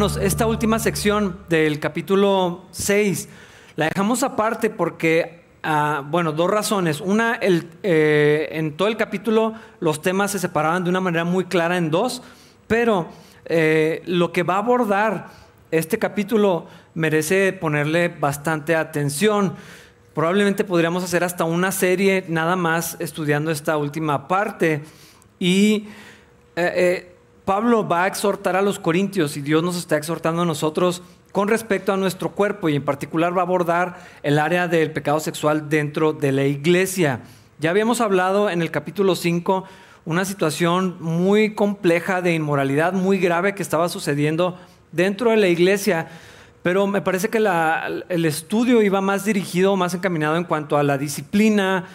Esta última sección del capítulo 6 la dejamos aparte porque, ah, bueno, dos razones. Una, el, eh, en todo el capítulo los temas se separaban de una manera muy clara en dos, pero eh, lo que va a abordar este capítulo merece ponerle bastante atención. Probablemente podríamos hacer hasta una serie nada más estudiando esta última parte. Y eh, Pablo va a exhortar a los corintios y Dios nos está exhortando a nosotros con respecto a nuestro cuerpo y en particular va a abordar el área del pecado sexual dentro de la iglesia. Ya habíamos hablado en el capítulo 5 una situación muy compleja de inmoralidad, muy grave que estaba sucediendo dentro de la iglesia, pero me parece que el estudio iba más dirigido, más encaminado en cuanto a la disciplina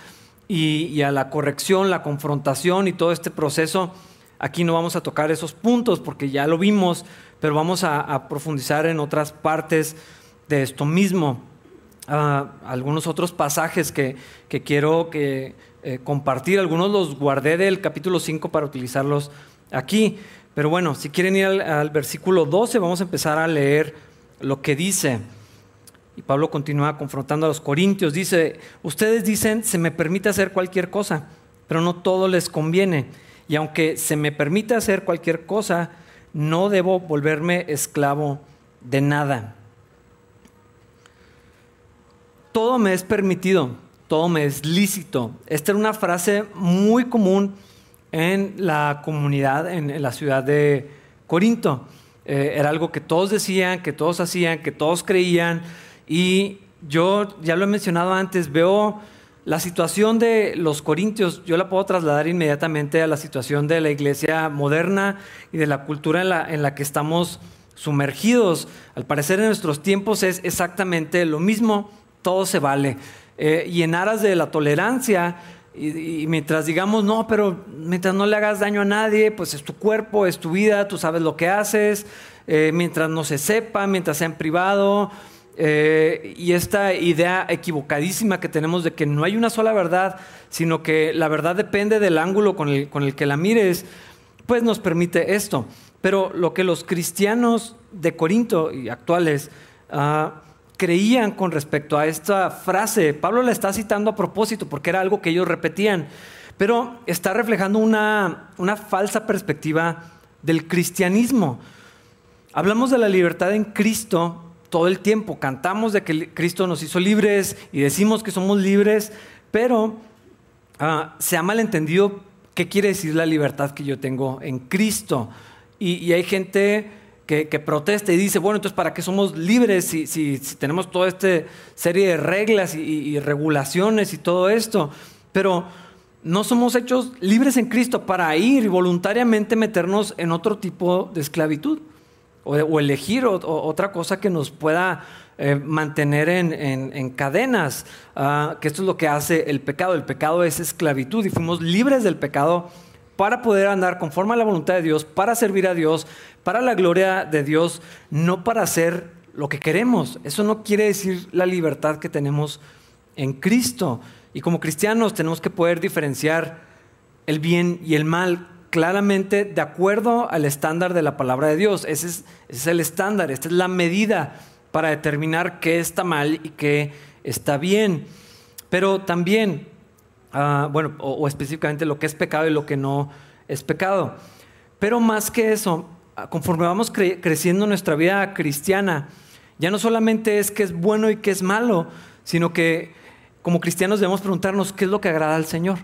y, y a la corrección, la confrontación y todo este proceso Aquí no vamos a tocar esos puntos porque ya lo vimos, pero vamos a, profundizar en otras partes de esto mismo. Ah, algunos otros pasajes que, quiero que, eh, compartir, algunos los guardé del capítulo 5 para utilizarlos aquí. Pero bueno, si quieren ir al versículo 12, vamos a empezar a leer lo que dice. Y Pablo continúa confrontando a los corintios. Dice, ustedes dicen, se me permite hacer cualquier cosa, pero no todo les conviene y aunque se me permita hacer cualquier cosa, no debo volverme esclavo de nada. Todo me es permitido, todo me es lícito. Esta era una frase muy común en la comunidad, en, la ciudad de Corinto. Eh, era algo que todos decían, que todos hacían, que todos creían. Y yo, ya lo he mencionado antes, veo la situación de los corintios yo la puedo trasladar inmediatamente a la situación de la iglesia moderna y de la cultura en la, que estamos sumergidos. Al parecer en nuestros tiempos es exactamente lo mismo, todo se vale. Eh, y en aras de la tolerancia, y, mientras digamos, no, pero mientras no le hagas daño a nadie, pues es tu cuerpo, es tu vida, tú sabes lo que haces, eh, mientras no se sepa, mientras sea en privado, eh, y esta idea equivocadísima que tenemos de que no hay una sola verdad, sino que la verdad depende del ángulo con el, con el que la mires, pues nos permite esto. Pero lo que los cristianos de Corinto y actuales ah, creían con respecto a esta frase, Pablo la está citando a propósito porque era algo que ellos repetían, pero está reflejando una, una falsa perspectiva del cristianismo. Hablamos de la libertad en Cristo todo el tiempo. Cantamos de que Cristo nos hizo libres y decimos que somos libres, pero ah, se ha malentendido qué quiere decir la libertad que yo tengo en Cristo. Y, hay gente que, protesta y dice, bueno, entonces ¿para qué somos libres si, tenemos toda esta serie de reglas y regulaciones y todo esto? Pero no somos hechos libres en Cristo para ir y voluntariamente meternos en otro tipo de esclavitud o, elegir otra cosa que nos pueda eh, mantener en, cadenas, ah, que esto es lo que hace el pecado. El pecado es esclavitud y fuimos libres del pecado para poder andar conforme a la voluntad de Dios, para servir a Dios, para la gloria de Dios, no para hacer lo que queremos. Eso no quiere decir la libertad que tenemos en Cristo. Y como cristianos tenemos que poder diferenciar el bien y el mal claramente de acuerdo al estándar de la palabra de Dios. Ese es, el estándar, esta es la medida para determinar qué está mal y qué está bien. Pero también, ah, bueno, o, específicamente lo que es pecado y lo que no es pecado. Pero más que eso, ah, conforme vamos creciendo nuestra vida cristiana, ya no solamente es que es bueno y que es malo, sino que como cristianos debemos preguntarnos qué es lo que agrada al Señor.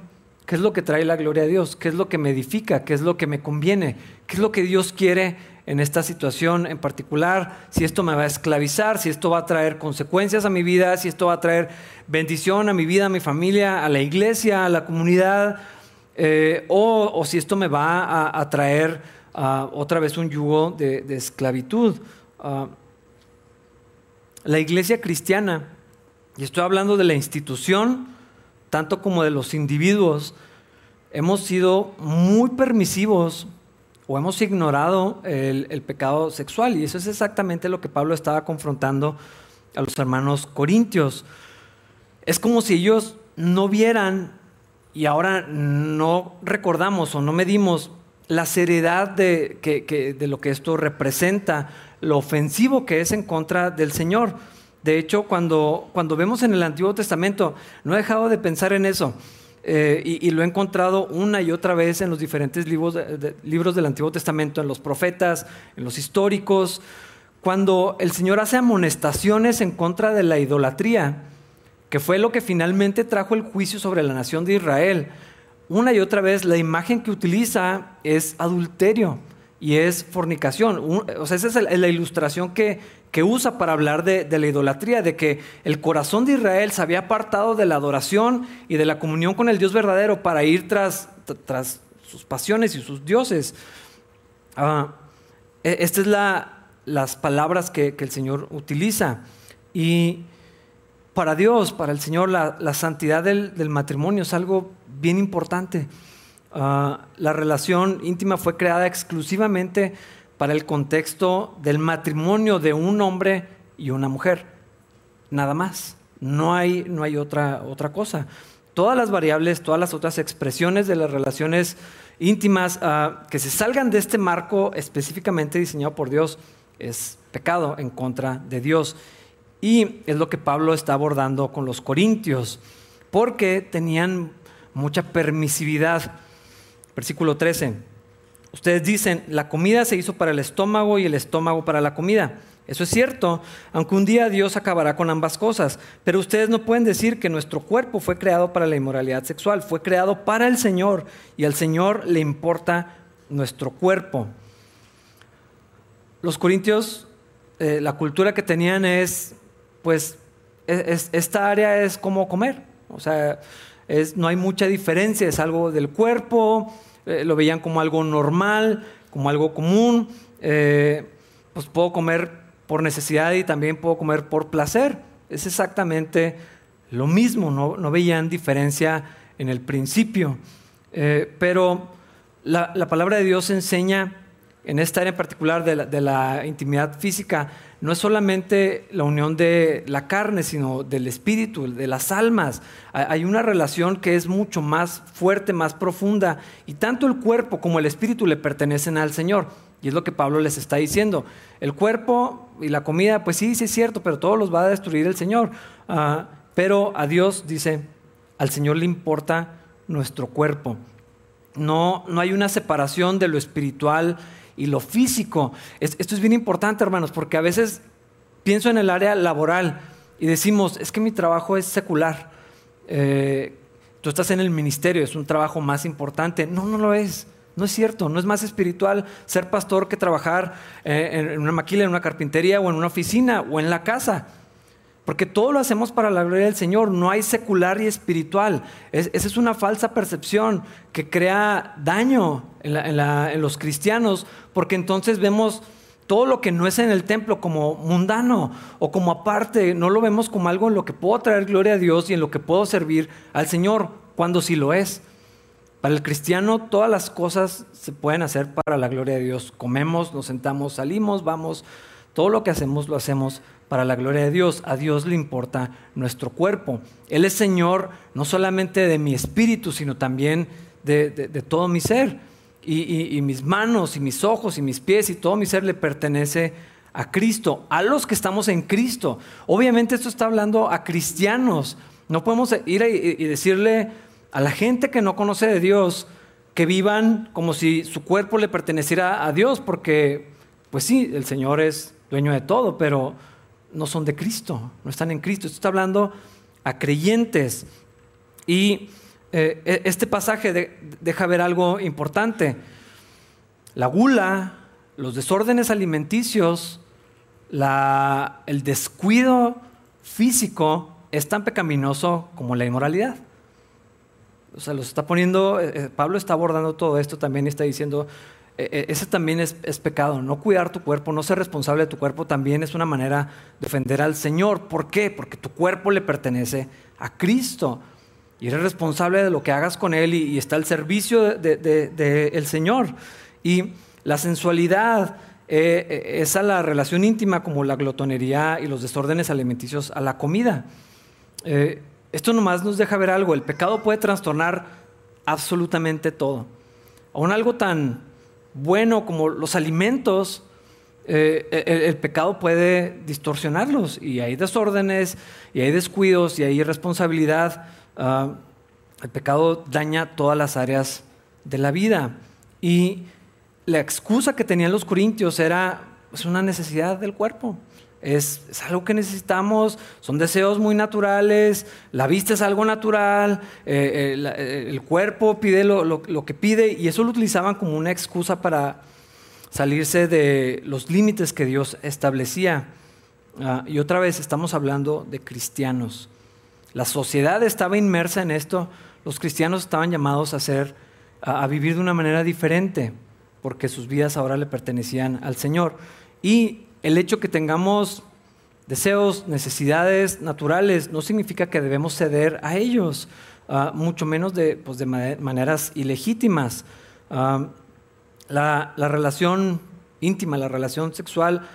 ¿Qué es lo que trae la gloria a Dios? ¿Qué es lo que me edifica? ¿Qué es lo que me conviene? ¿Qué es lo que Dios quiere en esta situación en particular? Si esto me va a esclavizar, si esto va a traer consecuencias a mi vida, si esto va a traer bendición a mi vida, a mi familia, a la iglesia, a la comunidad, eh, o, si esto me va a, traer otra vez un yugo de, esclavitud. Ah, la iglesia cristiana, y estoy hablando de la institución, tanto como de los individuos, hemos sido muy permisivos o hemos ignorado el, pecado sexual. Y eso es exactamente lo que Pablo estaba confrontando a los hermanos corintios. Es como si ellos no vieran y ahora no recordamos o no medimos la seriedad de, lo que esto representa, lo ofensivo que es en contra del Señor. De hecho, cuando, cuando vemos en el Antiguo Testamento, no he dejado de pensar en eso. Eh, y, lo he encontrado una y otra vez en los diferentes libros, libros del Antiguo Testamento, en los profetas, en los históricos, cuando el Señor hace amonestaciones en contra de la idolatría, que fue lo que finalmente trajo el juicio sobre la nación de Israel. Una y otra vez la imagen que utiliza es adulterio y es fornicación. O sea, esa es la ilustración que, que usa para hablar de, la idolatría, de que el corazón de Israel se había apartado de la adoración y de la comunión con el Dios verdadero para ir tras, tras sus pasiones y sus dioses. Ah, e, estas es las palabras que, el Señor utiliza. Y para Dios, para el Señor, la, santidad del, matrimonio es algo bien importante. Ah, la relación íntima fue creada exclusivamente para el contexto del matrimonio de un hombre y una mujer. Nada más. No hay, no hay otra, otra cosa. Todas las variables, todas las otras expresiones de las relaciones íntimas ah, que se salgan de este marco específicamente diseñado por Dios es pecado en contra de Dios. Y es lo que Pablo está abordando con los corintios, porque tenían mucha permisividad. Versículo 13. Ustedes dicen, la comida se hizo para el estómago y el estómago para la comida. Eso es cierto, aunque un día Dios acabará con ambas cosas. Pero ustedes no pueden decir que nuestro cuerpo fue creado para la inmoralidad sexual, fue creado para el Señor y al Señor le importa nuestro cuerpo. Los corintios, eh, la cultura que tenían es, pues, esta área es como comer. O sea, no hay mucha diferencia, es algo del cuerpo, eh, lo veían como algo normal, como algo común. Eh, pues puedo comer por necesidad y también puedo comer por placer. Es exactamente lo mismo, no, veían diferencia en el principio. Eh, pero la, la, palabra de Dios enseña en esta área particular de la, intimidad física, no es solamente la unión de la carne, sino del espíritu, de las almas. Hay una relación que es mucho más fuerte, más profunda, y tanto el cuerpo como el espíritu le pertenecen al Señor. Y es lo que Pablo les está diciendo. El cuerpo y la comida, pues sí, sí es cierto, pero todos los va a destruir el Señor. Ah, pero a Dios, dice, al Señor le importa nuestro cuerpo. No, no hay una separación de lo espiritual y lo físico. esto es bien importante, hermanos, porque a veces pienso en el área laboral y decimos, es que mi trabajo es secular. Eh, tú estás en el ministerio, es un trabajo más importante. No, no lo es. No es cierto, no es más espiritual ser pastor que trabajar eh, en una maquila, en una carpintería o en una oficina o en la casa. Porque todo lo hacemos para la gloria del Señor, no hay secular y espiritual. esa es una falsa percepción que crea daño en, los cristianos, porque entonces vemos todo lo que no es en el templo como mundano o como aparte, no lo vemos como algo en lo que puedo traer gloria a Dios y en lo que puedo servir al Señor, cuando sí lo es. Para el cristiano todas las cosas se pueden hacer para la gloria de Dios. Comemos, nos sentamos, salimos, vamos, todo lo que hacemos lo hacemos para la gloria de Dios. A Dios le importa nuestro cuerpo. Él es Señor no solamente de mi espíritu, sino también de, todo mi ser. Y, mis manos y mis ojos y mis pies y todo mi ser le pertenece a Cristo, a los que estamos en Cristo. Obviamente esto está hablando a cristianos. No podemos ir y decirle a la gente que no conoce de Dios que vivan como si su cuerpo le perteneciera a Dios, porque pues sí, el Señor es dueño de todo, pero no son de Cristo, no están en Cristo. Esto está hablando a creyentes. Y eh, e, este pasaje deja ver algo importante. La gula, los desórdenes alimenticios, el descuido físico es tan pecaminoso como la inmoralidad. O sea, los está poniendo, eh, eh, Pablo está abordando todo esto también está diciendo, ese también es, pecado. No cuidar tu cuerpo, no ser responsable de tu cuerpo también es una manera de ofender al Señor. ¿Por qué? Porque tu cuerpo le pertenece a Cristo. Y eres responsable de lo que hagas con Él y, está al servicio del de, Señor. Y la sensualidad eh, eh, es a la relación íntima como la glotonería y los desórdenes alimenticios a la comida. Eh, esto nomás nos deja ver algo. El pecado puede trastornar absolutamente todo. Aún algo tan bueno como los alimentos, eh, el, pecado puede distorsionarlos y hay desórdenes y hay descuidos y hay irresponsabilidad. Ah, el pecado daña todas las áreas de la vida. Y la excusa que tenían los corintios era es una necesidad del cuerpo. Es, algo que necesitamos, son deseos muy naturales, la vista es algo natural, eh, eh, eh, el cuerpo pide lo, que pide y eso lo utilizaban como una excusa para salirse de los límites que Dios establecía. Ah, y otra vez estamos hablando de cristianos. La sociedad estaba inmersa en esto, los cristianos estaban llamados a, ser, a vivir de una manera diferente, porque sus vidas ahora le pertenecían al Señor. Y el hecho que tengamos deseos, necesidades naturales, no significa que debemos ceder a ellos, ah, mucho menos de, pues, de maneras ilegítimas. Ah, la, relación íntima, la relación sexual,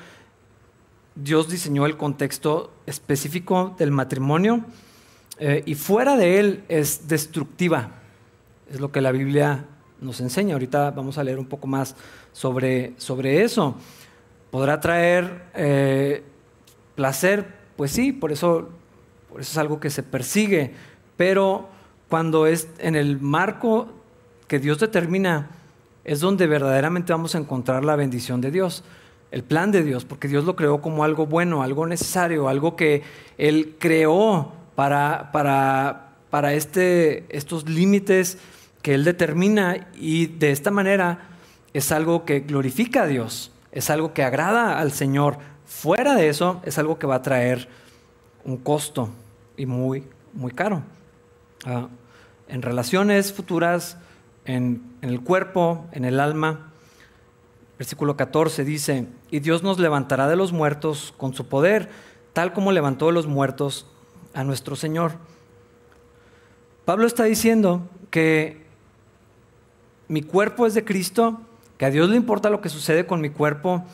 Dios diseñó el contexto específico del matrimonio eh, y fuera de él es destructiva. Es lo que la Biblia nos enseña. Ahorita vamos a leer un poco más sobre, sobre eso podrá traer eh, placer, pues sí, por eso, por eso es algo que se persigue, pero cuando es en el marco que Dios determina, es donde verdaderamente vamos a encontrar la bendición de Dios, el plan de Dios, porque Dios lo creó como algo bueno, algo necesario, algo que Él creó para, para, para este, estos límites que Él determina y de esta manera es algo que glorifica a Dios es algo que agrada al Señor. Fuera de eso, es algo que va a traer un costo y muy, muy caro. Ah, en relaciones futuras, en, en el cuerpo, en el alma. Versículo 14 dice, y Dios nos levantará de los muertos con su poder, tal como levantó de los muertos a nuestro Señor. Pablo está diciendo que mi cuerpo es de Cristo que a Dios le importa lo que sucede con mi cuerpo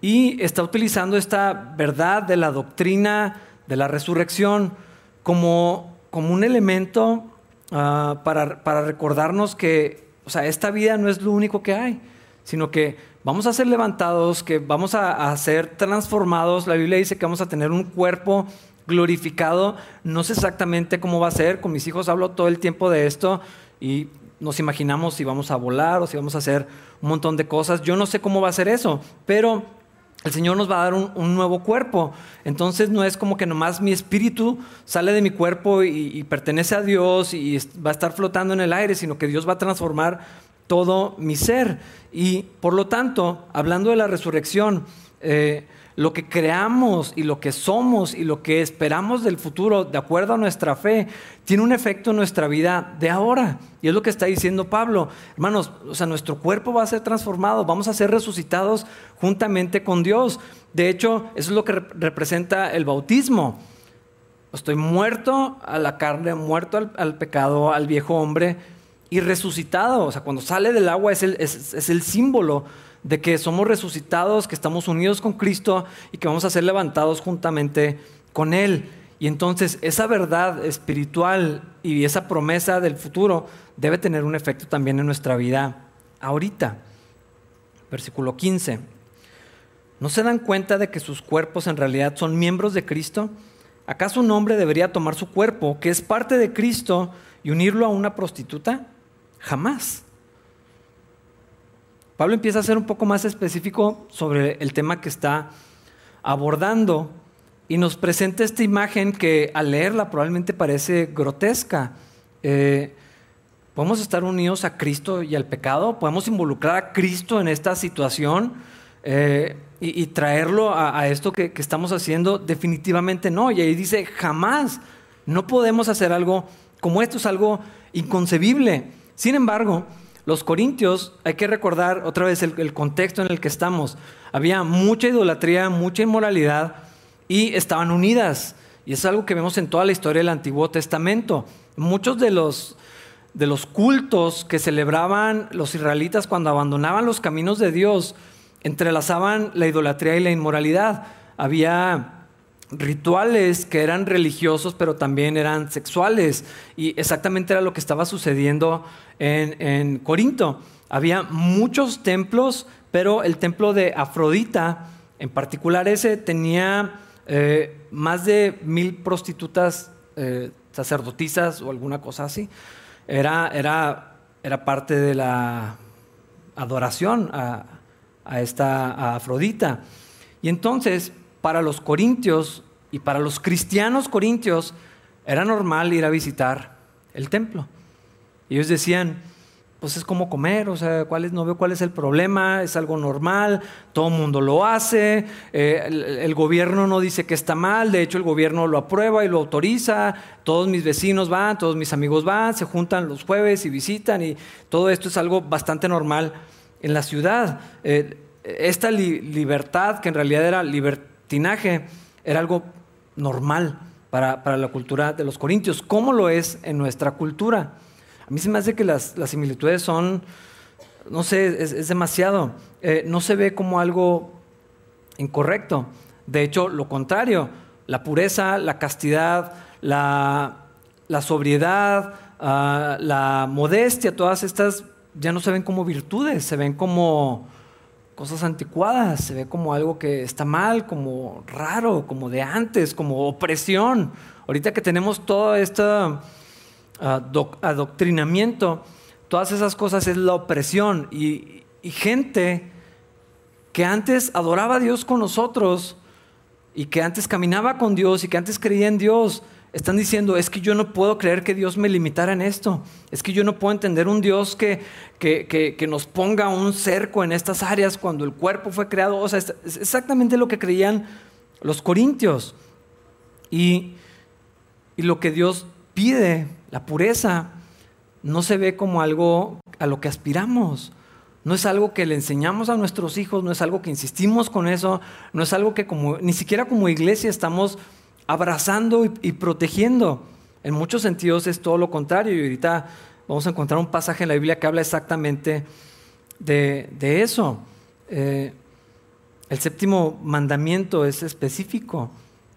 y está utilizando esta verdad de la doctrina de la resurrección como, como un elemento ah, para, recordarnos que o sea, esta vida no es lo único que hay, sino que vamos a ser levantados, que vamos a, a ser transformados. La Biblia dice que vamos a tener un cuerpo glorificado. No sé exactamente cómo va a ser. Con mis hijos hablo todo el tiempo de esto y nos imaginamos si vamos a volar o si vamos a hacer un montón de cosas. Yo no sé cómo va a ser eso, pero el Señor nos va a dar un, nuevo cuerpo. Entonces no es como que nomás mi espíritu sale de mi cuerpo y, pertenece a Dios y va a estar flotando en el aire, sino que Dios va a transformar todo mi ser. Y por lo tanto, hablando de la resurrección, eh, lo que creamos y lo que somos y lo que esperamos del futuro, de acuerdo a nuestra fe, tiene un efecto en nuestra vida de ahora. Y es lo que está diciendo Pablo. Hermanos, o sea, nuestro cuerpo va a ser transformado, vamos a ser resucitados juntamente con Dios. De hecho, eso es lo que representa el bautismo. Estoy muerto a la carne, muerto al, pecado, al viejo hombre y resucitado. O sea, cuando sale del agua es el, símbolo de que somos resucitados, que estamos unidos con Cristo y que vamos a ser levantados juntamente con Él. Y entonces esa verdad espiritual y esa promesa del futuro debe tener un efecto también en nuestra vida ahorita. Versículo 15. ¿No se dan cuenta de que sus cuerpos en realidad son miembros de Cristo? ¿Acaso un hombre debería tomar su cuerpo, que es parte de Cristo, y unirlo a una prostituta? Jamás. Pablo empieza a ser un poco más específico sobre el tema que está abordando y nos presenta esta imagen que al leerla probablemente parece grotesca. Eh, podemos estar unidos a Cristo y al pecado, podemos involucrar a Cristo en esta situación eh, y, traerlo a, esto que, que, estamos haciendo, definitivamente no. Y ahí dice, jamás, no podemos hacer algo como esto, es algo inconcebible. Sin embargo, los corintios, hay que recordar otra vez el, contexto en el que estamos. Había mucha idolatría, mucha inmoralidad y estaban unidas. Y es algo que vemos en toda la historia del Antiguo Testamento. Muchos de los, de los cultos que celebraban los israelitas cuando abandonaban los caminos de Dios entrelazaban la idolatría y la inmoralidad. Había rituales que eran religiosos pero también eran sexuales y exactamente era lo que estaba sucediendo en, Corinto. Había muchos templos, pero el templo de Afrodita, en particular ese, tenía eh, más de mil prostitutas eh, sacerdotisas o alguna cosa así. Era, era, era parte de la adoración a, esta Afrodita. Y entonces, para los corintios y para los cristianos corintios, era normal ir a visitar el templo. Ellos decían, pues es como comer, o sea, ¿cuál es, no veo cuál es el problema, es algo normal, todo el mundo lo hace, eh, el, gobierno no dice que está mal, de hecho el gobierno lo aprueba y lo autoriza, todos mis vecinos van, todos mis amigos van, se juntan los jueves y visitan y todo esto es algo bastante normal en la ciudad. Eh, esta libertad, que en realidad era libertinaje, era algo normal para, para la cultura de los corintios, como lo es en nuestra cultura. A mí se me hace que las, similitudes son, no sé, es, demasiado. Eh, no se ve como algo incorrecto. De hecho, lo contrario, la pureza, la castidad, la, sobriedad, ah, la modestia, todas estas ya no se ven como virtudes, se ven como cosas anticuadas, se ve como algo que está mal, como raro, como de antes, como opresión. Ahorita que tenemos toda esta adoctrinamiento, todas esas cosas es la opresión. Y, gente que antes adoraba a Dios con nosotros y que antes caminaba con Dios y que antes creía en Dios, están diciendo, es que yo no puedo creer que Dios me limitara en esto. Es que yo no puedo entender un Dios que, que, nos ponga un cerco en estas áreas cuando el cuerpo fue creado. O sea, es exactamente lo que creían los corintios. Y, y lo que Dios pide la pureza no se ve como algo a lo que aspiramos. No es algo que le enseñamos a nuestros hijos, no es algo que insistimos con eso, no es algo que como, ni siquiera como iglesia estamos abrazando y, protegiendo. En muchos sentidos es todo lo contrario y ahorita vamos a encontrar un pasaje en la Biblia que habla exactamente de, eso. Eh, el séptimo mandamiento es específico,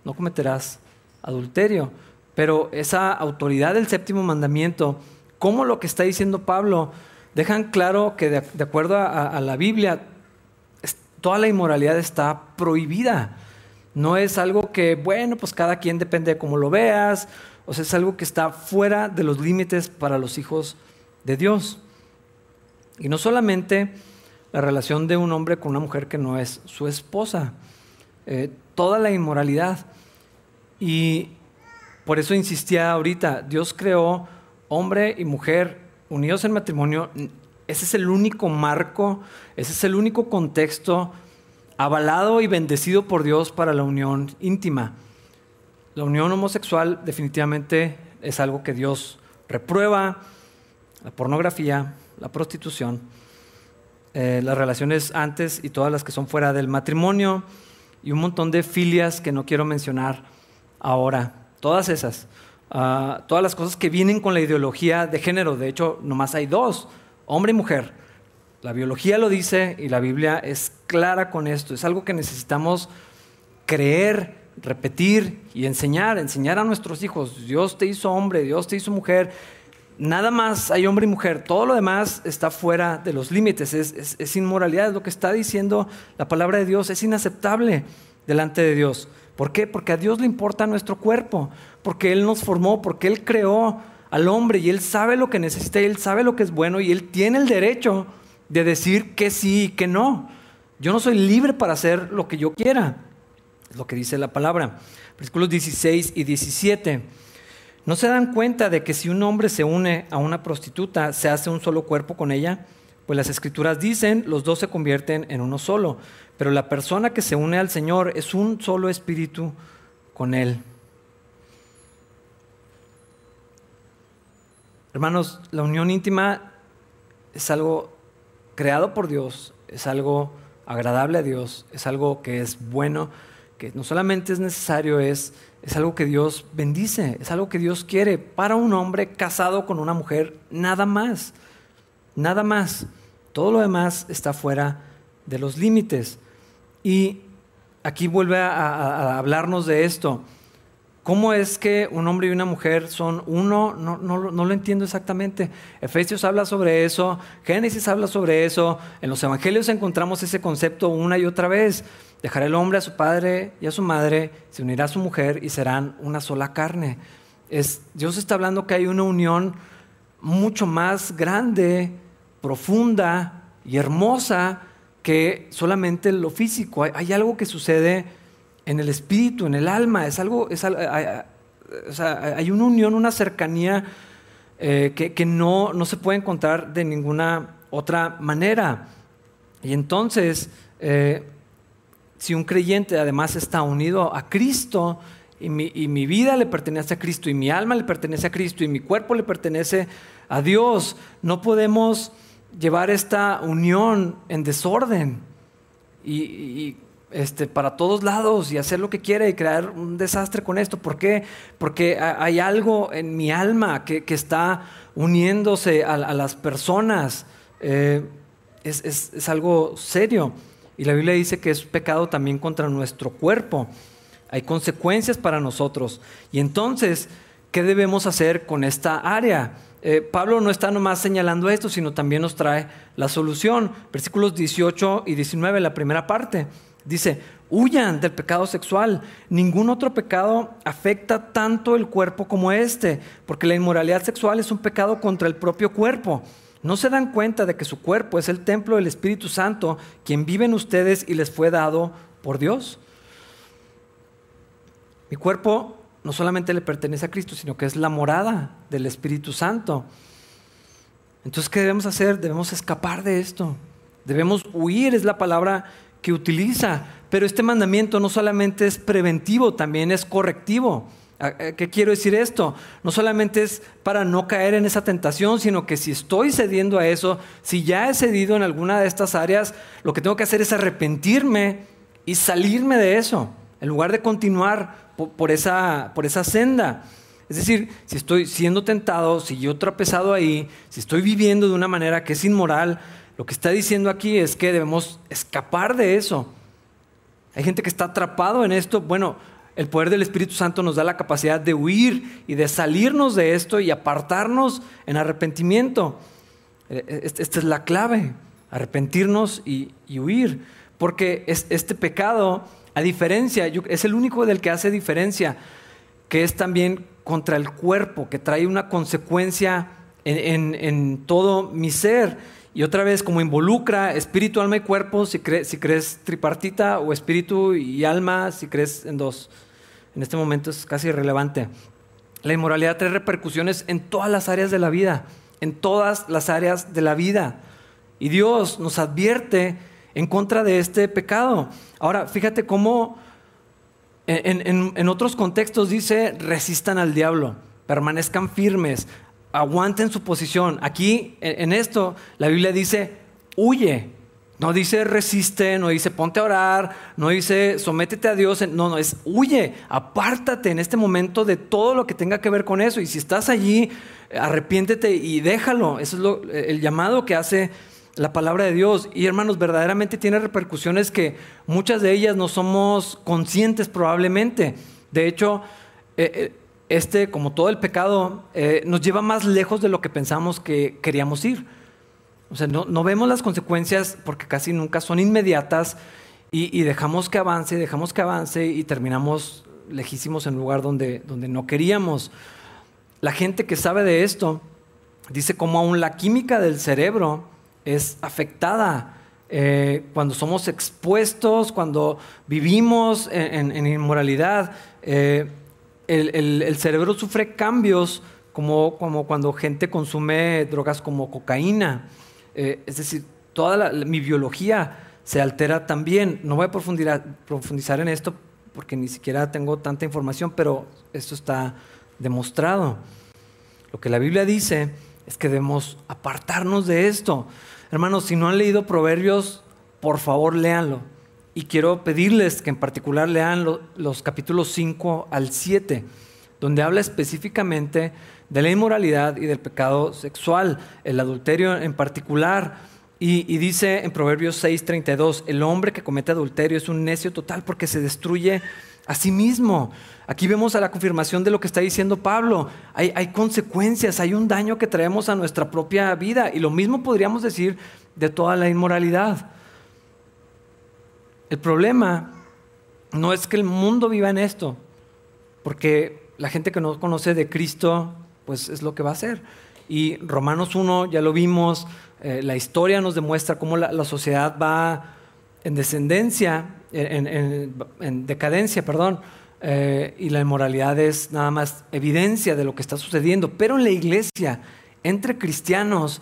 no cometerás adulterio. Pero esa autoridad del séptimo mandamiento, como lo que está diciendo Pablo, dejan claro que de, acuerdo a, la Biblia, toda la inmoralidad está prohibida. No es algo que, bueno, pues cada quien depende de cómo lo veas, o sea, es algo que está fuera de los límites para los hijos de Dios. Y no solamente la relación de un hombre con una mujer que no es su esposa, eh, toda la inmoralidad. Y por eso insistía ahorita, Dios creó hombre y mujer unidos en matrimonio. Ese es el único marco, ese es el único contexto avalado y bendecido por Dios para la unión íntima. La unión homosexual definitivamente es algo que Dios reprueba, la pornografía, la prostitución, eh, las relaciones antes y todas las que son fuera del matrimonio y un montón de filias que no quiero mencionar ahora. Todas esas. Ah, todas las cosas que vienen con la ideología de género. De hecho, nomás hay dos, hombre y mujer. La biología lo dice y la Biblia es clara con esto. Es algo que necesitamos creer, repetir y enseñar, enseñar a nuestros hijos. Dios te hizo hombre, Dios te hizo mujer. Nada más hay hombre y mujer. Todo lo demás está fuera de los límites. Es, es inmoralidad. Es lo que está diciendo la palabra de Dios. Es inaceptable delante de Dios. ¿Por qué? Porque a Dios le importa nuestro cuerpo, porque Él nos formó, porque Él creó al hombre y Él sabe lo que necesita y Él sabe lo que es bueno y Él tiene el derecho de decir que sí y que no. Yo no soy libre para hacer lo que yo quiera, es lo que dice la palabra. Versículos 16 y 17. ¿No se dan cuenta de que si un hombre se une a una prostituta, se hace un solo cuerpo con ella? Pues las escrituras dicen, los dos se convierten en uno solo. Pero la persona que se une al Señor es un solo espíritu con Él. Hermanos, la unión íntima es algo creado por Dios, es algo agradable a Dios, es algo que es bueno, que no solamente es necesario, es, es algo que Dios bendice, es algo que Dios quiere para un hombre casado con una mujer, nada más, nada más. Todo lo demás está fuera de los límites. Y aquí vuelve a, hablarnos de esto. ¿Cómo es que un hombre y una mujer son uno? No, lo entiendo exactamente. Efesios habla sobre eso, Génesis habla sobre eso, en los Evangelios encontramos ese concepto una y otra vez. Dejará el hombre a su padre y a su madre, se unirá a su mujer y serán una sola carne. Es, Dios está hablando que hay una unión mucho más grande, profunda y hermosa que solamente lo físico. Hay, algo que sucede en el espíritu, en el alma. Es algo, es, hay, una unión, una cercanía eh, que, no, no, se puede encontrar de ninguna otra manera. Y entonces, eh, si un creyente además está unido a Cristo, y mi, y mi, vida le pertenece a Cristo, y mi alma le pertenece a Cristo, y mi cuerpo le pertenece a Dios, no podemos llevar esta unión en desorden y, este, para todos lados y hacer lo que quiere y crear un desastre con esto. ¿Por qué? Porque hay algo en mi alma que, está uniéndose a, las personas. Eh, es, algo serio. Y la Biblia dice que es pecado también contra nuestro cuerpo. Hay consecuencias para nosotros. Y entonces, ¿qué debemos hacer con esta área? Eh, Pablo no está nomás señalando esto, sino también nos trae la solución. Versículos 18 y 19, la primera parte. Dice, huyan del pecado sexual. Ningún otro pecado afecta tanto el cuerpo como este, porque la inmoralidad sexual es un pecado contra el propio cuerpo. ¿No se dan cuenta de que su cuerpo es el templo del Espíritu Santo, quien vive en ustedes y les fue dado por Dios? Mi cuerpo no solamente le pertenece a Cristo, sino que es la morada del Espíritu Santo. Entonces, ¿qué debemos hacer? Debemos escapar de esto. Debemos huir, es la palabra que utiliza. Pero este mandamiento no solamente es preventivo, también es correctivo. ¿Qué quiero decir esto? No solamente es para no caer en esa tentación, sino que si estoy cediendo a eso, si ya he cedido en alguna de estas áreas, lo que tengo que hacer es arrepentirme y salirme de eso, en lugar de continuar por, esa, por esa senda. Es decir, si estoy siendo tentado, si yo trapezado ahí, si estoy viviendo de una manera que es inmoral, lo que está diciendo aquí es que debemos escapar de eso. Hay gente que está atrapado en esto. Bueno, el poder del Espíritu Santo nos da la capacidad de huir y de salirnos de esto y apartarnos en arrepentimiento. E, e, esta es la clave, arrepentirnos y, huir. Porque este pecado a diferencia, es el único del que hace diferencia, que es también contra el cuerpo, que trae una consecuencia en, todo mi ser. Y otra vez, como involucra espíritu, alma y cuerpo, si, si crees tripartita o espíritu y alma, si crees en dos. En este momento es casi irrelevante. La inmoralidad trae repercusiones en todas las áreas de la vida, en todas las áreas de la vida. Y Dios nos advierte en contra de este pecado. Ahora, fíjate cómo en, otros contextos dice, resistan al diablo, permanezcan firmes, aguanten su posición. Aquí, en esto, la Biblia dice, huye. No dice resiste, no dice ponte a orar, no dice sométete a Dios, no, no, es huye, apártate en este momento de todo lo que tenga que ver con eso. Y si estás allí, arrepiéntete y déjalo. Eso es lo, el llamado que hace la palabra de Dios. Y hermanos, verdaderamente tiene repercusiones que muchas de ellas no somos conscientes probablemente. De hecho, eh, eh, este, como todo el pecado, eh, nos lleva más lejos de lo que pensamos que queríamos ir. O sea, no, vemos las consecuencias porque casi nunca son inmediatas y, dejamos que avance, dejamos que avance y terminamos lejísimos en un lugar donde, donde no queríamos. La gente que sabe de esto dice como aún la química del cerebro es afectada eh, cuando somos expuestos, cuando vivimos en, inmoralidad. Eh, el, cerebro sufre cambios como, cuando gente consume drogas como cocaína. Eh, es decir, toda mi biología se altera también. No voy a profundizar, profundizar en esto porque ni siquiera tengo tanta información, pero esto está demostrado. Lo que la Biblia dice es que debemos apartarnos de esto. Hermanos, si no han leído Proverbios, por favor léanlo. Y quiero pedirles que en particular lean los capítulos 5 al 7, donde habla específicamente de la inmoralidad y del pecado sexual, el adulterio en particular. Y, dice en Proverbios 6:32, el hombre que comete adulterio es un necio total porque se destruye Asimismo, aquí vemos a la confirmación de lo que está diciendo Pablo. Hay, consecuencias, hay un daño que traemos a nuestra propia vida. Y lo mismo podríamos decir de toda la inmoralidad. El problema no es que el mundo viva en esto, porque la gente que no conoce de Cristo, pues es lo que va a hacer. Y Romanos 1, ya lo vimos, eh, la historia nos demuestra cómo la, sociedad va en descendencia, en, decadencia, perdón, eh, y la inmoralidad es nada más evidencia de lo que está sucediendo. Pero en la iglesia, entre cristianos,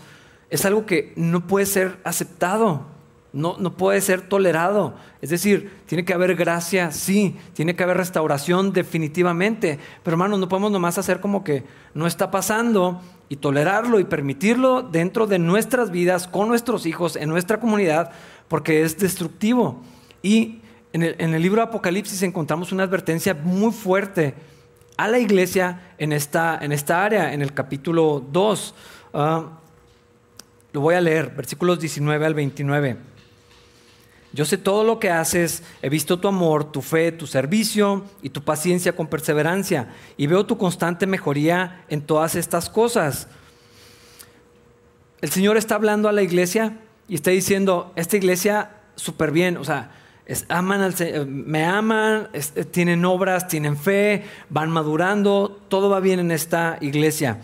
es algo que no puede ser aceptado no, no puede ser tolerado. Es decir, tiene que haber gracia, sí, tiene que haber restauración definitivamente. Pero hermanos, no podemos nomás hacer como que no está pasando y tolerarlo y permitirlo dentro de nuestras vidas, con nuestros hijos, en nuestra comunidad, porque es destructivo. Y en el, libro de Apocalipsis encontramos una advertencia muy fuerte a la iglesia en esta, en esta área, en el capítulo 2. Ah, lo voy a leer, versículos 19 al 29. Yo sé todo lo que haces, he visto tu amor, tu fe, tu servicio y tu paciencia con perseverancia, y veo tu constante mejoría en todas estas cosas. El Señor está hablando a la iglesia y está diciendo, esta iglesia súper bien, o sea, aman al, me aman, tienen obras, tienen fe, van madurando, todo va bien en esta iglesia.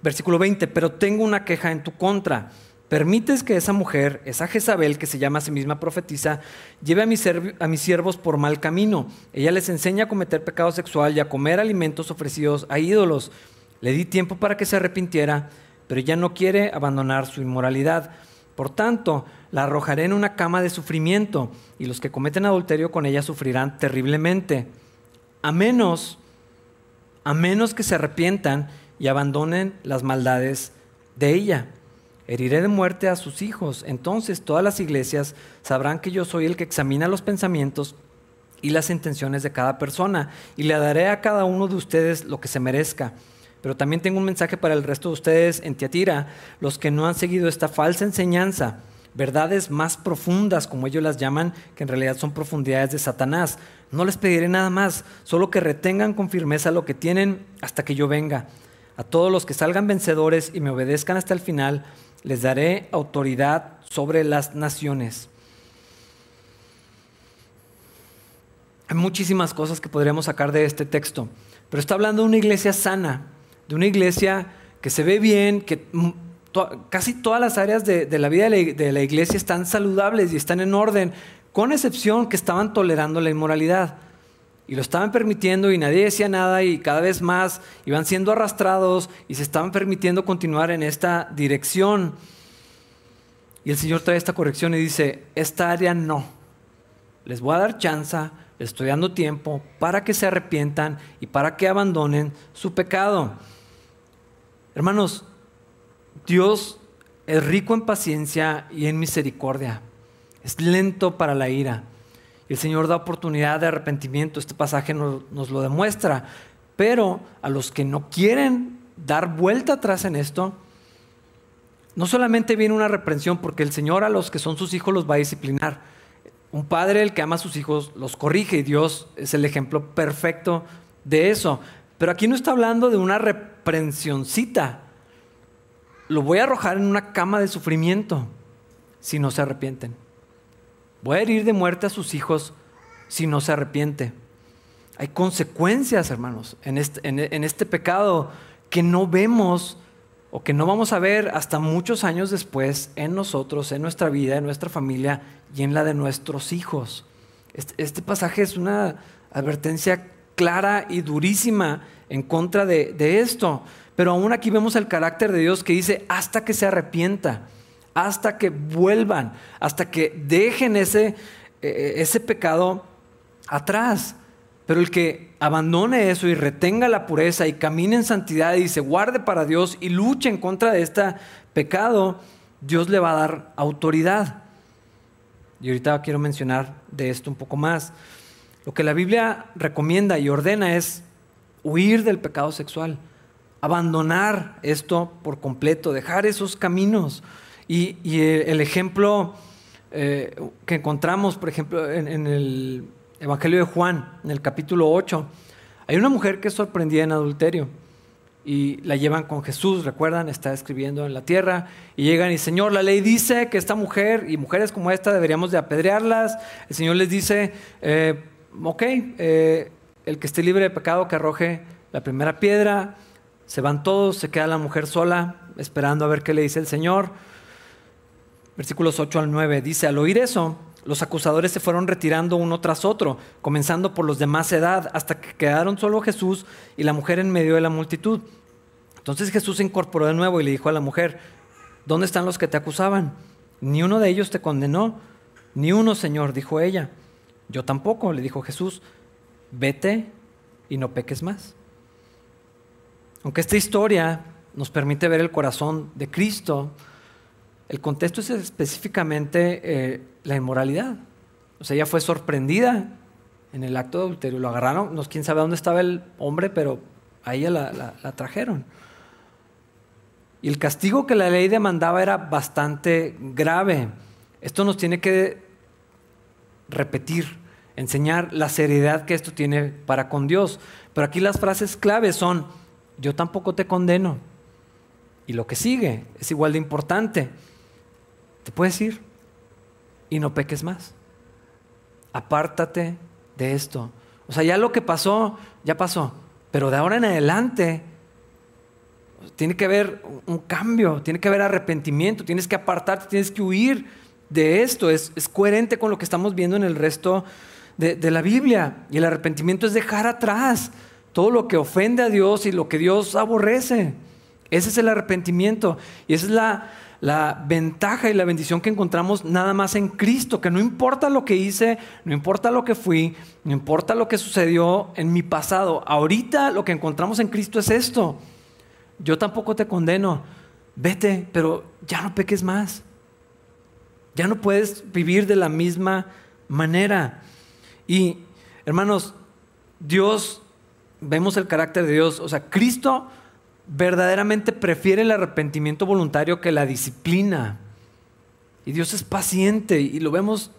Versículo 20, pero tengo una queja en tu contra permites que esa mujer, esa Jezabel que se llama a sí misma profetiza, lleve a mis, siervos por mal camino. Ella les enseña a cometer pecado sexual y a comer alimentos ofrecidos a ídolos. Le di tiempo para que se arrepintiera, pero ella no quiere abandonar su inmoralidad. Por tanto, la arrojaré en una cama de sufrimiento y los que cometen adulterio con ella sufrirán terriblemente. A menos, a menos que se arrepientan y abandonen las maldades de ella. Heriré de muerte a sus hijos. Entonces todas las iglesias sabrán que yo soy el que examina los pensamientos y las intenciones de cada persona, y le daré a cada uno de ustedes lo que se merezca. Pero también tengo un mensaje para el resto de ustedes en Tiatira, los que no han seguido esta falsa enseñanza, verdades más profundas, como ellos las llaman, que en realidad son profundidades de Satanás. No les pediré nada más, solo que retengan con firmeza lo que tienen hasta que yo venga. A todos los que salgan vencedores y me obedezcan hasta el final, les daré autoridad sobre las naciones. Hay muchísimas cosas que podríamos sacar de este texto, pero está hablando de una iglesia sana, de una iglesia que se ve bien, que casi todas las áreas de, la vida de la iglesia están saludables y están en orden, con excepción que estaban tolerando la inmoralidad. Y lo estaban permitiendo y nadie decía nada y cada vez más iban siendo arrastrados y se estaban permitiendo continuar en esta dirección. Y el Señor trae esta corrección y dice, esta área no. Les voy a dar chance, les estoy dando tiempo para que se arrepientan y para que abandonen su pecado. Hermanos, Dios es rico en paciencia y en misericordia. Es lento para la ira el Señor da oportunidad de arrepentimiento. Este pasaje nos, lo demuestra. Pero a los que no quieren dar vuelta atrás en esto, no solamente viene una reprensión, porque el Señor a los que son sus hijos los va a disciplinar. Un padre, el que ama a sus hijos, los corrige y Dios es el ejemplo perfecto de eso. Pero aquí no está hablando de una reprensioncita. Lo voy a arrojar en una cama de sufrimiento si no se arrepienten. Voy a herir de muerte a sus hijos si no se arrepiente. Hay consecuencias, hermanos, en este, en este pecado que no vemos o que no vamos a ver hasta muchos años después en nosotros, en nuestra vida, en nuestra familia y en la de nuestros hijos. Este, este pasaje es una advertencia clara y durísima en contra de, de, esto. Pero aún aquí vemos el carácter de Dios que dice hasta que se arrepienta hasta que vuelvan, hasta que dejen ese, eh, ese pecado atrás. Pero el que abandone eso y retenga la pureza y camine en santidad y se guarde para Dios y luche en contra de este pecado, Dios le va a dar autoridad. Y ahorita quiero mencionar de esto un poco más. Lo que la Biblia recomienda y ordena es huir del pecado sexual, abandonar esto por completo, dejar esos caminos. Y, el ejemplo eh, que encontramos, por ejemplo, en, Evangelio de Juan, en el capítulo 8, hay una mujer que es sorprendida en adulterio y la llevan con Jesús, recuerdan, está escribiendo en la tierra, y llegan y Señor, la ley dice que esta mujer y mujeres como esta deberíamos de apedrearlas. El Señor les dice, eh, ok, eh, el que esté libre de pecado que arroje la primera piedra, se van todos, se queda la mujer sola, esperando a ver qué le dice el Señor. Versículos 8 al 9 dice, al oír eso, los acusadores se fueron retirando uno tras otro, comenzando por los de más edad, hasta que quedaron solo Jesús y la mujer en medio de la multitud. Entonces Jesús se incorporó de nuevo y le dijo a la mujer, ¿dónde están los que te acusaban? Ni uno de ellos te condenó. Ni uno, Señor, dijo ella. Yo tampoco, le dijo Jesús, vete y no peques más. Aunque esta historia nos permite ver el corazón de Cristo, el contexto es específicamente eh, la inmoralidad. O sea, ella fue sorprendida en el acto de adulterio. Lo agarraron, no quién sabe dónde estaba el hombre, pero a ella la, trajeron. Y el castigo que la ley demandaba era bastante grave. Esto nos tiene que repetir, enseñar la seriedad que esto tiene para con Dios. Pero aquí las frases claves son, yo tampoco te condeno. Y lo que sigue es igual de importante. Te puedes ir y no peques más. Apártate de esto. O sea, ya lo que pasó, ya pasó. Pero de ahora en adelante tiene que haber un cambio, tiene que haber arrepentimiento, tienes que apartarte, tienes que huir de esto. Es, coherente con lo que estamos viendo en el resto de, de la Biblia. Y el arrepentimiento es dejar atrás todo lo que ofende a Dios y lo que Dios aborrece. Ese es el arrepentimiento. Y esa es la, la ventaja y la bendición que encontramos nada más en Cristo, que no importa lo que hice, no importa lo que fui, no importa lo que sucedió en mi pasado, ahorita lo que encontramos en Cristo es esto. Yo tampoco te condeno, vete, pero ya no peques más. Ya no puedes vivir de la misma manera. Y hermanos, Dios, vemos el carácter de Dios, o sea, Cristo verdaderamente prefiere el arrepentimiento voluntario que la disciplina. Y Dios es paciente y lo vemos,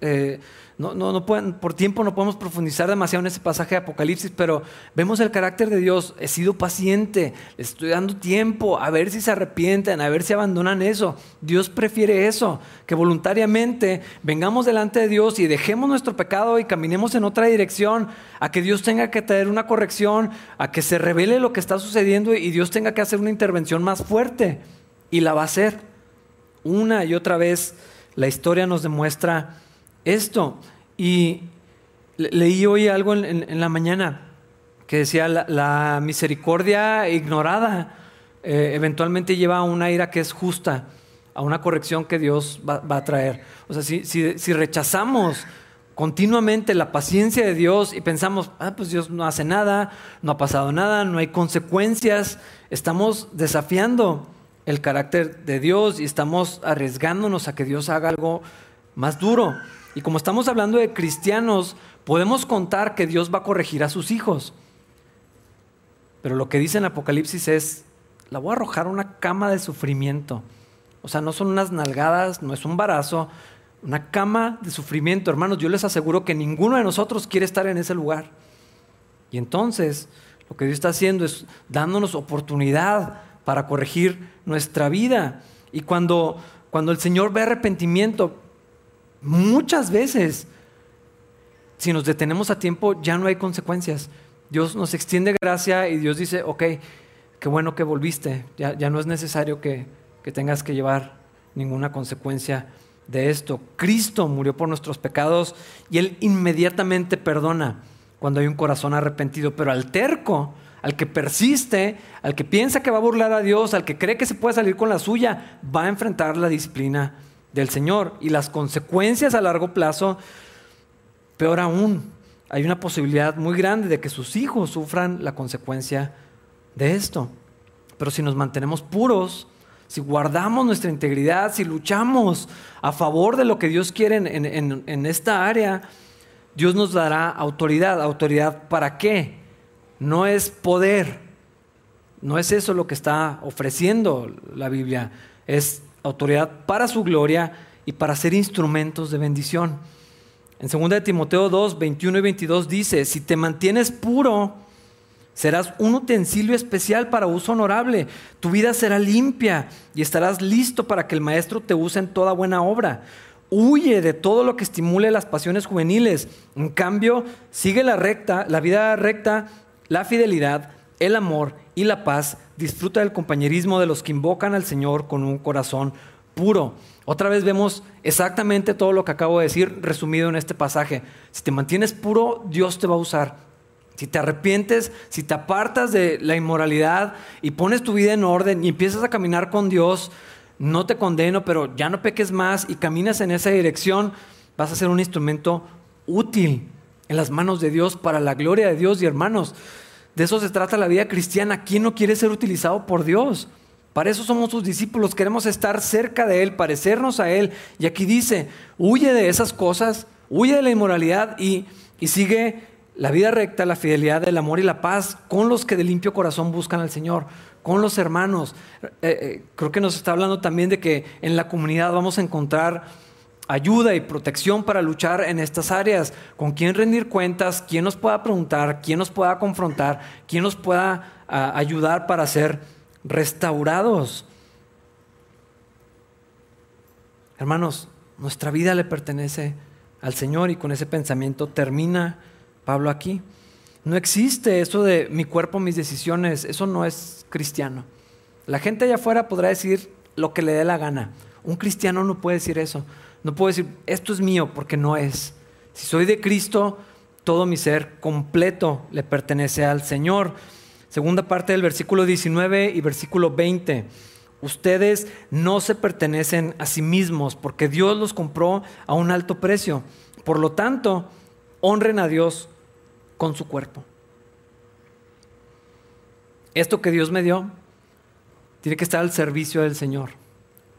eh, no, no, pueden, por tiempo no podemos profundizar demasiado en ese pasaje de Apocalipsis, pero vemos el carácter de Dios. He sido paciente, les estoy dando tiempo a ver si se arrepienten, a ver si abandonan eso. Dios prefiere eso, que voluntariamente vengamos delante de Dios y dejemos nuestro pecado y caminemos en otra dirección, a que Dios tenga que traer una corrección, a que se revele lo que está sucediendo y Dios tenga que hacer una intervención más fuerte. Y la va a hacer. Una y otra vez la historia nos demuestra esto. Y leí hoy algo en, la mañana que decía la, misericordia ignorada eh, eventualmente lleva a una ira que es justa, a una corrección que Dios va, a traer. O sea, si, si, rechazamos continuamente la paciencia de Dios y pensamos, ah, pues Dios no hace nada, no ha pasado nada, no hay consecuencias, estamos desafiando el carácter de Dios y estamos arriesgándonos a que Dios haga algo más duro. Y como estamos hablando de cristianos, podemos contar que Dios va a corregir a sus hijos. Pero lo que dice en Apocalipsis es, la voy a arrojar a una cama de sufrimiento. O sea, no son unas nalgadas, no es un barazo, una cama de sufrimiento. Hermanos, yo les aseguro que ninguno de nosotros quiere estar en ese lugar. Y entonces, lo que Dios está haciendo es dándonos oportunidad para corregir nuestra vida. Y cuando, cuando el Señor ve arrepentimiento, Muchas veces, si nos detenemos a tiempo, ya no hay consecuencias. Dios nos extiende gracia y Dios dice, ok, qué bueno que volviste, ya, no es necesario que, que tengas que llevar ninguna consecuencia de esto. Cristo murió por nuestros pecados y Él inmediatamente perdona cuando hay un corazón arrepentido, pero al terco, al que persiste, al que piensa que va a burlar a Dios, al que cree que se puede salir con la suya, va a enfrentar la disciplina del Señor. Y las consecuencias a largo plazo, peor aún, hay una posibilidad muy grande de que sus hijos sufran la consecuencia de esto. Pero si nos mantenemos puros, si guardamos nuestra integridad, si luchamos a favor de lo que Dios quiere en, en esta área, Dios nos dará autoridad. ¿Autoridad para qué? No es poder. No es eso lo que está ofreciendo la Biblia. Es autoridad para su gloria y para ser instrumentos de bendición. En 2 de Timoteo 2, 21 y 22 dice, si te mantienes puro, serás un utensilio especial para uso honorable, tu vida será limpia y estarás listo para que el maestro te use en toda buena obra. Huye de todo lo que estimule las pasiones juveniles. En cambio, sigue la recta, la vida recta, la fidelidad, el amor y la paz. Disfruta del compañerismo de los que invocan al Señor con un corazón puro. Otra vez vemos exactamente todo lo que acabo de decir resumido en este pasaje. Si te mantienes puro, Dios te va a usar. Si te arrepientes, si te apartas de la inmoralidad y pones tu vida en orden y empiezas a caminar con Dios, no te condeno, pero ya no peques más y caminas en esa dirección, vas a ser un instrumento útil en las manos de Dios para la gloria de Dios y hermanos. De eso se trata la vida cristiana. ¿Quién no quiere ser utilizado por Dios? Para eso somos sus discípulos, queremos estar cerca de Él, parecernos a Él. Y aquí dice, huye de esas cosas, huye de la inmoralidad y, sigue la vida recta, la fidelidad, el amor y la paz con los que de limpio corazón buscan al Señor, con los hermanos. Eh, eh, creo que nos está hablando también de que en la comunidad vamos a encontrar ayuda y protección para luchar en estas áreas, con quién rendir cuentas, quién nos pueda preguntar, quién nos pueda confrontar, quién nos pueda ah, ayudar para ser restaurados. Hermanos, nuestra vida le pertenece al Señor y con ese pensamiento termina Pablo aquí. No existe eso de mi cuerpo, mis decisiones, eso no es cristiano. La gente allá afuera podrá decir lo que le dé la gana. Un cristiano no puede decir eso. No puede decir, esto es mío, porque no es. Si soy de Cristo, todo mi ser completo le pertenece al Señor. Segunda parte del versículo 19 y versículo 20. Ustedes no se pertenecen a sí mismos porque Dios los compró a un alto precio. Por lo tanto, honren a Dios con su cuerpo. Esto que Dios me dio tiene que estar al servicio del Señor.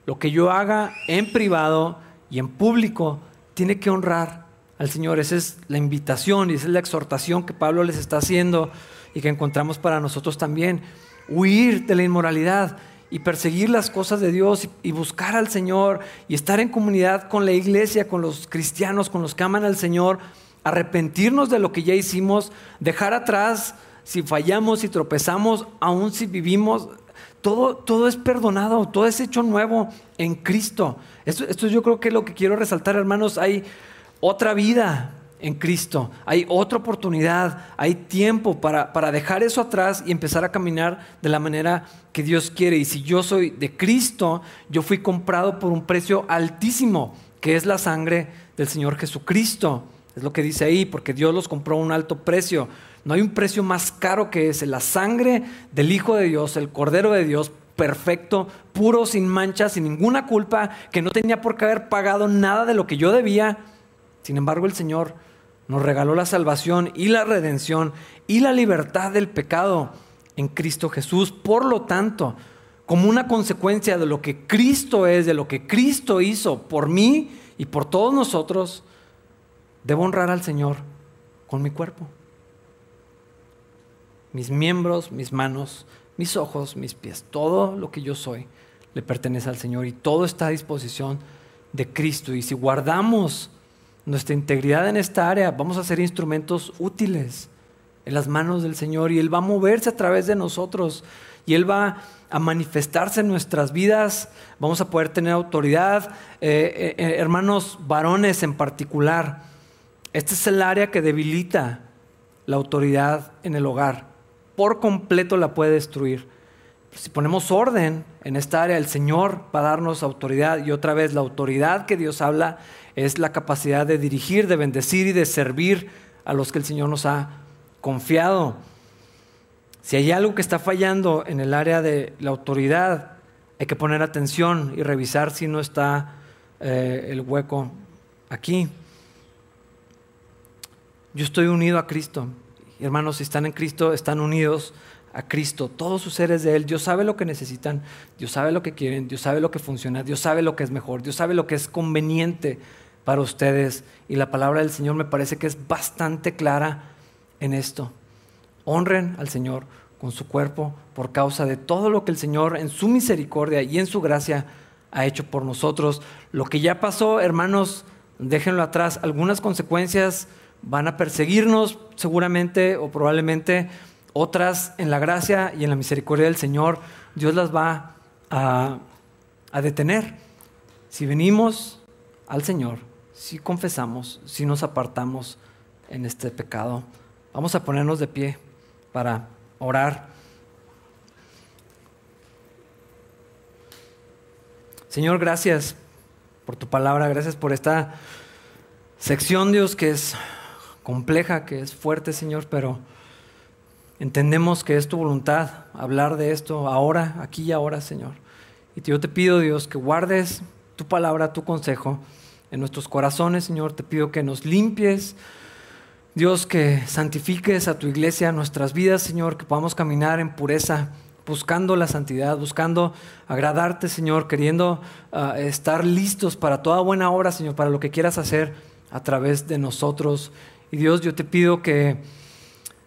Lo que yo haga en privado y en público tiene que honrar al Señor. Esa es la invitación y esa es la exhortación que Pablo les está haciendo y que encontramos para nosotros también. Huir de la inmoralidad y perseguir las cosas de Dios y, buscar al Señor y estar en comunidad con la iglesia, con los cristianos, con los que aman al Señor, arrepentirnos de lo que ya hicimos, dejar atrás si fallamos, si tropezamos, aún si vivimos, todo, todo es perdonado, todo es hecho nuevo en Cristo. Esto, esto yo creo que es lo que quiero resaltar, hermanos. Hay otra vida en Cristo. Hay otra oportunidad, hay tiempo para, para, dejar eso atrás y empezar a caminar de la manera que Dios quiere. Y si yo soy de Cristo, yo fui comprado por un precio altísimo, que es la sangre del Señor Jesucristo. Es lo que dice ahí, porque Dios los compró a un alto precio. No hay un precio más caro que ese. La sangre del Hijo de Dios, el Cordero de Dios, perfecto, puro, sin mancha, sin ninguna culpa, que no tenía por qué haber pagado nada de lo que yo debía. Sin embargo, el Señor nos regaló la salvación y la redención y la libertad del pecado en Cristo Jesús. Por lo tanto, como una consecuencia de lo que Cristo es, de lo que Cristo hizo por mí y por todos nosotros, debo honrar al Señor con mi cuerpo. Mis miembros, mis manos, mis ojos, mis pies, todo lo que yo soy le pertenece al Señor y todo está a disposición de Cristo. Y si guardamos nuestra integridad en esta área, vamos a ser instrumentos útiles en las manos del Señor y Él va a moverse a través de nosotros y Él va a manifestarse en nuestras vidas, vamos a poder tener autoridad, eh, eh, hermanos varones en particular. Este es el área que debilita la autoridad en el hogar, por completo la puede destruir. Si ponemos orden en esta área, el Señor va a darnos autoridad y otra vez la autoridad que Dios habla es la capacidad de dirigir, de bendecir y de servir a los que el Señor nos ha confiado. Si hay algo que está fallando en el área de la autoridad, hay que poner atención y revisar si no está eh, el hueco aquí. Yo estoy unido a Cristo. Hermanos, si están en Cristo, están unidos a Cristo. Todos sus seres de Él. Dios sabe lo que necesitan, Dios sabe lo que quieren, Dios sabe lo que funciona, Dios sabe lo que es mejor, Dios sabe lo que es conveniente para ustedes. Y la palabra del Señor me parece que es bastante clara en esto. Honren al Señor con su cuerpo por causa de todo lo que el Señor en su misericordia y en su gracia ha hecho por nosotros. Lo que ya pasó, hermanos, déjenlo atrás. Algunas consecuencias van a perseguirnos seguramente o probablemente, otras en la gracia y en la misericordia del Señor, Dios las va a, detener. Si venimos al Señor, si confesamos, si nos apartamos en este pecado, vamos a ponernos de pie para orar. Señor, gracias por tu palabra, gracias por esta sección, Dios, que es compleja, que es fuerte, Señor, pero entendemos que es tu voluntad hablar de esto ahora, aquí y ahora, Señor. Y yo te pido, Dios, que guardes tu palabra, tu consejo en nuestros corazones, Señor. Te pido que nos limpies, Dios, que santifiques a tu iglesia, nuestras vidas, Señor, que podamos caminar en pureza buscando la santidad, buscando agradarte, Señor, queriendo ah, estar listos para toda buena obra, Señor, para lo que quieras hacer a través de nosotros. Y Dios, yo te pido que,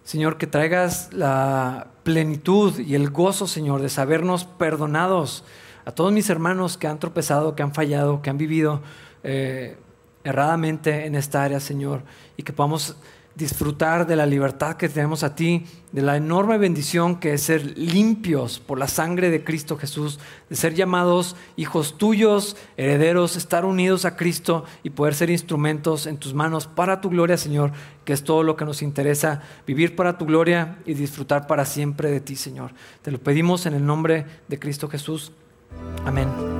Señor, que traigas la plenitud y el gozo, Señor, de sabernos perdonados a todos mis hermanos que han tropezado, que han fallado, que han vivido eh, erradamente en esta área, Señor, y que podamos disfrutar de la libertad que tenemos a ti, de la enorme bendición que es ser limpios por la sangre de Cristo Jesús, de ser llamados hijos tuyos, herederos, estar unidos a Cristo y poder ser instrumentos en tus manos para tu gloria, Señor, que es todo lo que nos interesa, vivir para tu gloria y disfrutar para siempre de ti, Señor. Te lo pedimos en el nombre de Cristo Jesús. Amén.